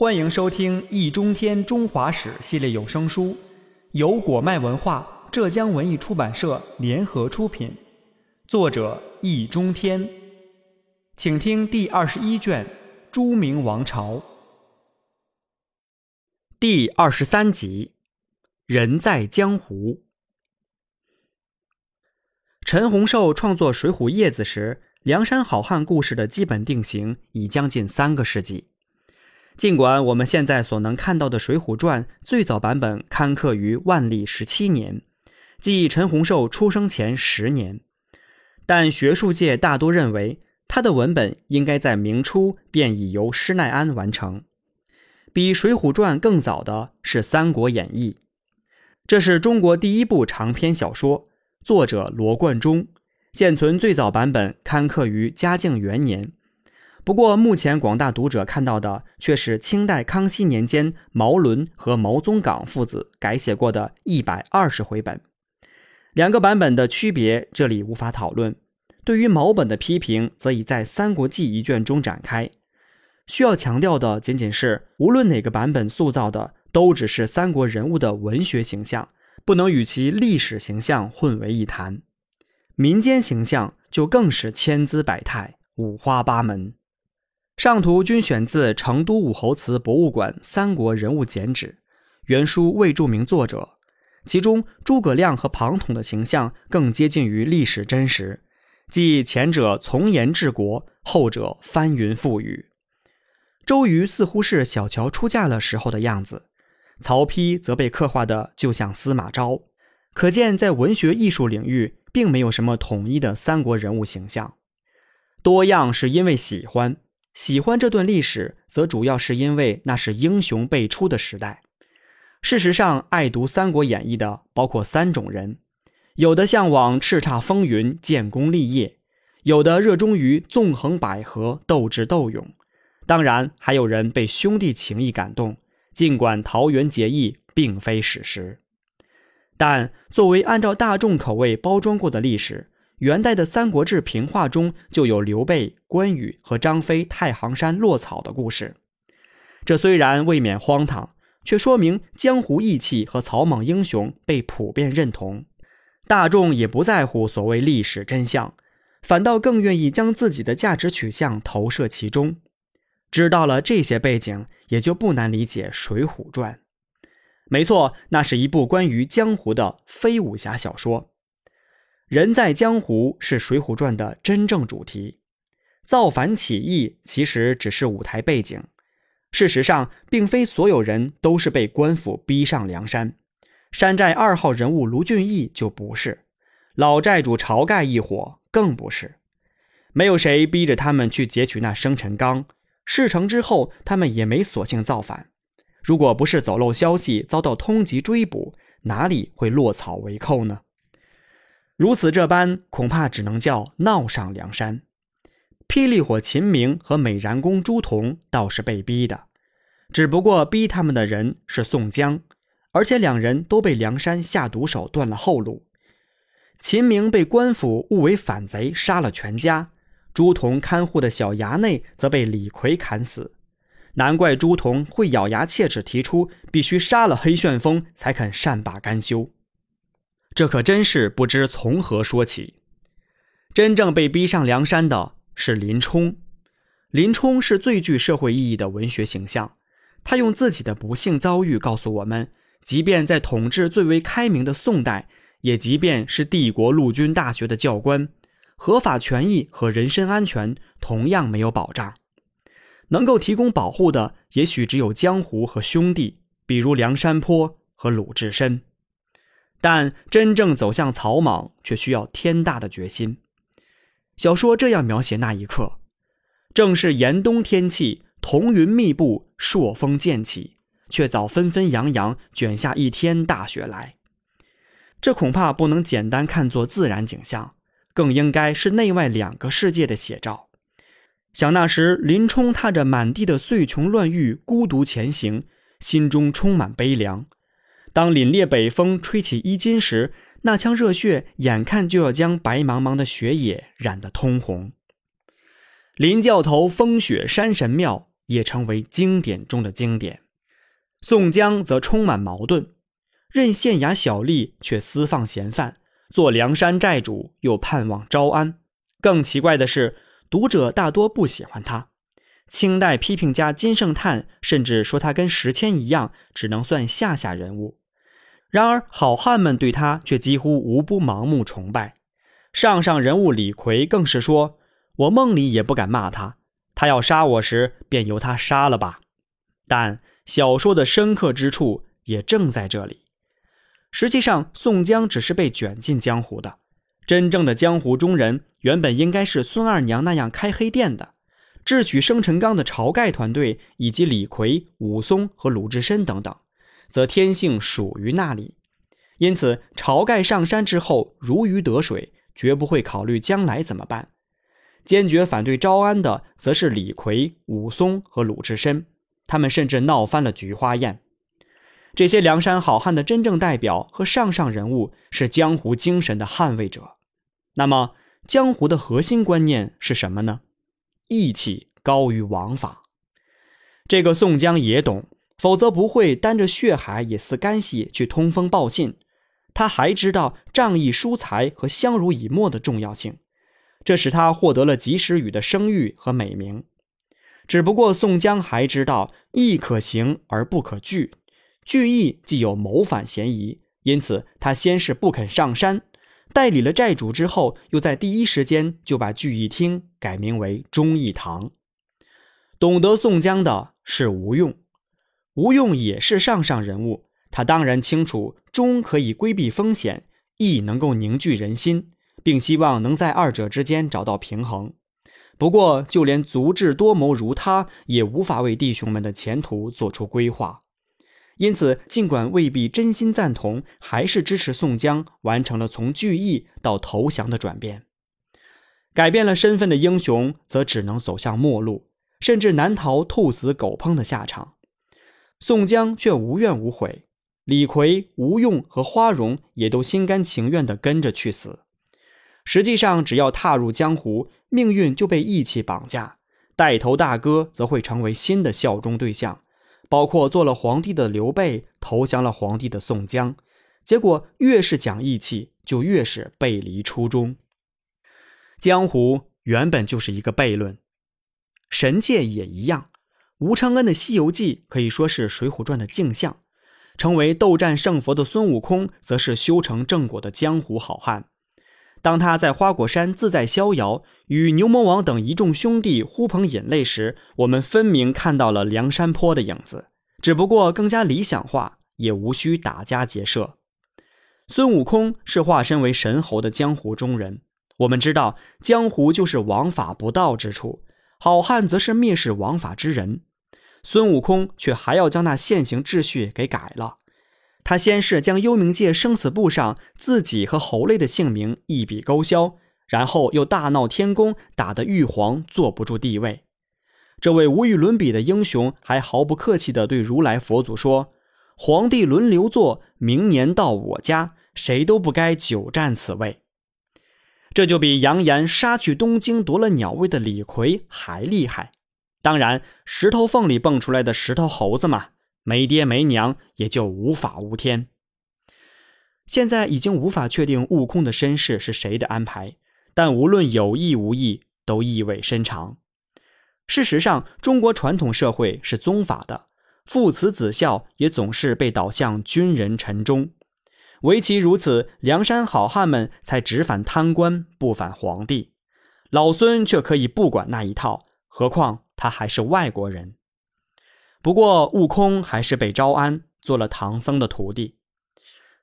欢迎收听《易中天中华史》系列有声书，由果麦文化、浙江文艺出版社联合出品，作者易中天。请听第二十一卷《朱明王朝》第二十三集《人在江湖》。陈洪寿创作《水浒叶子》时，梁山好汉故事的基本定型已将近三个世纪。尽管我们现在所能看到的《水浒传》最早版本刊刻于万历十七年，即陈洪寿出生前十年，但学术界大多认为他的文本应该在明初便已由施耐庵完成。比《水浒传》更早的是《三国演义》，这是中国第一部长篇小说，作者罗贯中，现存最早版本刊刻于嘉靖元年。不过，目前广大读者看到的却是清代康熙年间毛伦和毛宗岗父子改写过的一百二十回本。两个版本的区别，这里无法讨论。对于毛本的批评，则已在《三国记》一卷中展开。需要强调的仅仅是，无论哪个版本塑造的，都只是三国人物的文学形象，不能与其历史形象混为一谈。民间形象就更是千姿百态、五花八门。上图均选自成都武侯祠博物馆《三国人物简史》，原书未注明作者。其中诸葛亮和庞统的形象更接近于历史真实，即前者从严治国，后者翻云覆雨。周瑜似乎是小乔出嫁了时候的样子，曹丕则被刻画的就像司马昭。可见，在文学艺术领域，并没有什么统一的三国人物形象，多样是因为喜欢。喜欢这段历史，则主要是因为那是英雄辈出的时代。事实上，爱读《三国演义》的包括三种人：有的向往叱咤风云、建功立业；有的热衷于纵横捭阖、斗智斗勇；当然，还有人被兄弟情谊感动。尽管桃园结义并非史实，但作为按照大众口味包装过的历史。元代的《三国志平话》中就有刘备、关羽和张飞太行山落草的故事，这虽然未免荒唐，却说明江湖义气和草莽英雄被普遍认同，大众也不在乎所谓历史真相，反倒更愿意将自己的价值取向投射其中。知道了这些背景，也就不难理解《水浒传》。没错，那是一部关于江湖的非武侠小说。人在江湖是《水浒传》的真正主题，造反起义其实只是舞台背景。事实上，并非所有人都是被官府逼上梁山。山寨二号人物卢俊义就不是，老寨主晁盖一伙更不是。没有谁逼着他们去劫取那生辰纲，事成之后，他们也没索性造反。如果不是走漏消息遭到通缉追捕，哪里会落草为寇呢？如此这般，恐怕只能叫闹上梁山。霹雳火秦明和美髯公朱仝倒是被逼的，只不过逼他们的人是宋江，而且两人都被梁山下毒手断了后路。秦明被官府误为反贼，杀了全家；朱仝看护的小衙内则被李逵砍死。难怪朱仝会咬牙切齿，提出必须杀了黑旋风才肯善罢甘休。这可真是不知从何说起。真正被逼上梁山的是林冲。林冲是最具社会意义的文学形象。他用自己的不幸遭遇告诉我们：即便在统治最为开明的宋代，也即便是帝国陆军大学的教官，合法权益和人身安全同样没有保障。能够提供保护的，也许只有江湖和兄弟，比如梁山泊和鲁智深。但真正走向草莽，却需要天大的决心。小说这样描写那一刻：正是严冬天气，彤云密布，朔风渐起，却早纷纷扬扬卷下一天大雪来。这恐怕不能简单看作自然景象，更应该是内外两个世界的写照。想那时，林冲踏着满地的碎琼乱玉，孤独前行，心中充满悲凉。当凛冽北风吹起衣襟时，那腔热血眼看就要将白茫茫的雪野染得通红。林教头风雪山神庙，也成为经典中的经典。宋江则充满矛盾，任县衙小吏却私放嫌犯，做梁山寨主又盼望招安。更奇怪的是，读者大多不喜欢他。清代批评家金圣叹甚至说他跟石谦一样，只能算下下人物。然而好汉们对他却几乎无不盲目崇拜。上上人物李逵更是说：“我梦里也不敢骂他，他要杀我时，便由他杀了吧。”但。小说的深刻之处也正在这里。实际上，宋江只是被卷进江湖的，真正的江湖中人原本应该是孙二娘那样开黑店的，智取生辰纲的晁盖团队以及李逵、武松和鲁智深等等，则天性属于那里。因此，晁盖上山之后如鱼得水，绝不会考虑将来怎么办。坚决反对招安的，则是李逵、武松和鲁智深。他们甚至闹翻了菊花宴。这些梁山好汉的真正代表和上上人物是江湖精神的捍卫者。那么，江湖的核心观念是什么呢？义气高于王法。这个宋江也懂，否则不会担着血海也似干系去通风报信。他还知道仗义疏财和相濡以沫的重要性，这使他获得了及时雨的声誉和美名。只不过宋江还知道义可行而不可拒，拒义既有谋反嫌疑，因此他先是不肯上山，代理了债主之后，又在第一时间就把聚义厅改名为忠义堂。懂得宋江的是吴用，吴用也是上上人物，他当然清楚忠可以规避风险，义能够凝聚人心，并希望能在二者之间找到平衡。不过，就连足智多谋如他，也无法为弟兄们的前途做出规划。因此，尽管未必真心赞同，还是支持宋江完成了从聚义到投降的转变。改变了身份的英雄，则只能走向末路，甚至难逃兔死狗烹的下场。宋江却无怨无悔，李逵、吴用和花荣也都心甘情愿地跟着去死。实际上，只要踏入江湖，命运就被义气绑架，带头大哥则会成为新的效忠对象，包括做了皇帝的刘备，投降了皇帝的宋江。结果越是讲义气，就越是背离初衷。江湖原本就是一个悖论，神界也一样。吴承恩的《西游记》可以说是《水浒传》的镜像，成为斗战胜佛的孙悟空，则是修成正果的江湖好汉。当他在花果山自在逍遥，与牛魔王等一众兄弟呼朋引类时，我们分明看到了梁山坡的影子，只不过更加理想化，也无需打家劫舍。孙悟空是化身为神猴的江湖中人，我们知道江湖就是王法不道之处，好汉则是蔑视王法之人。孙悟空却还要将那现行秩序给改了。他先是将幽冥界生死簿上自己和猴类的姓名一笔勾销，然后又大闹天宫，打得玉皇坐不住地位。这位无与伦比的英雄还毫不客气地对如来佛祖说：“皇帝轮流坐，明年到我家，谁都不该久占此位。”这就比扬言杀去东京夺了鸟位的李逵还厉害。当然，石头缝里蹦出来的石头猴子嘛。没爹没娘，也就无法无天。现在已经无法确定悟空的身世是谁的安排，但无论有意无意，都意味深长。事实上，中国传统社会是宗法的，父慈子孝也总是被导向君人臣忠。唯其如此，梁山好汉们才只反贪官，不反皇帝。老孙却可以不管那一套，何况他还是外国人。不过，悟空还是被招安，做了唐僧的徒弟，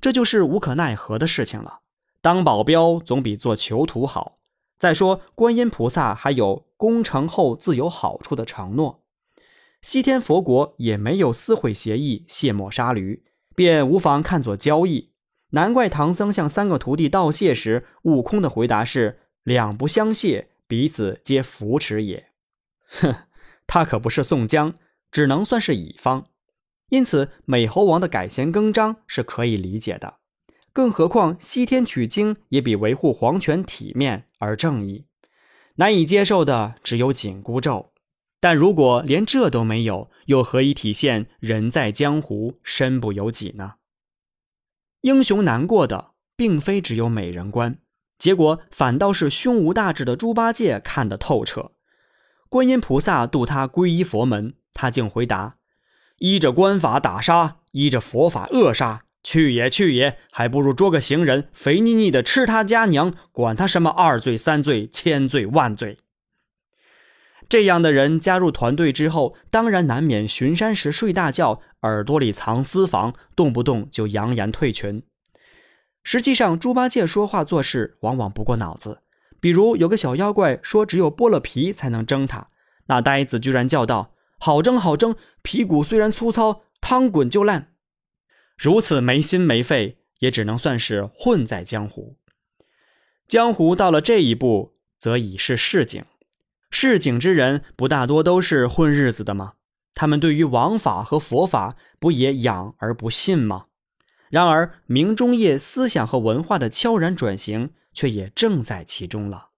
这就是无可奈何的事情了。当保镖总比做囚徒好。再说，观音菩萨还有功成后自有好处的承诺，西天佛国也没有撕毁协议、卸磨杀驴，便无妨看作交易。难怪唐僧向三个徒弟道谢时，悟空的回答是“两不相谢，彼此皆扶持也”。哼，他可不是宋江。只能算是乙方，因此美猴王的改弦更张是可以理解的。更何况西天取经也比维护皇权体面而正义。难以接受的只有紧箍咒。但如果连这都没有，又何以体现“人在江湖，身不由己”呢？英雄难过的并非只有美人关，结果反倒是胸无大志的猪八戒看得透彻。观音菩萨度他皈依佛门，他竟回答：“依着官法打杀，依着佛法扼杀，去也去也，还不如捉个行人，肥腻腻的吃他家娘，管他什么二罪三罪千罪万罪。”这样的人加入团队之后，当然难免巡山时睡大觉，耳朵里藏私房，动不动就扬言退群。实际上，猪八戒说话做事往往不过脑子。比如有个小妖怪说只有剥了皮才能蒸他，那呆子居然叫道：“好蒸好蒸，皮骨虽然粗糙，汤滚就烂。”如此没心没肺，也只能算是混在江湖。江湖到了这一步，则已是市井。市井之人不大多都是混日子的吗？他们对于王法和佛法不也仰而不信吗？然而明中叶思想和文化的悄然转型却也正在其中了。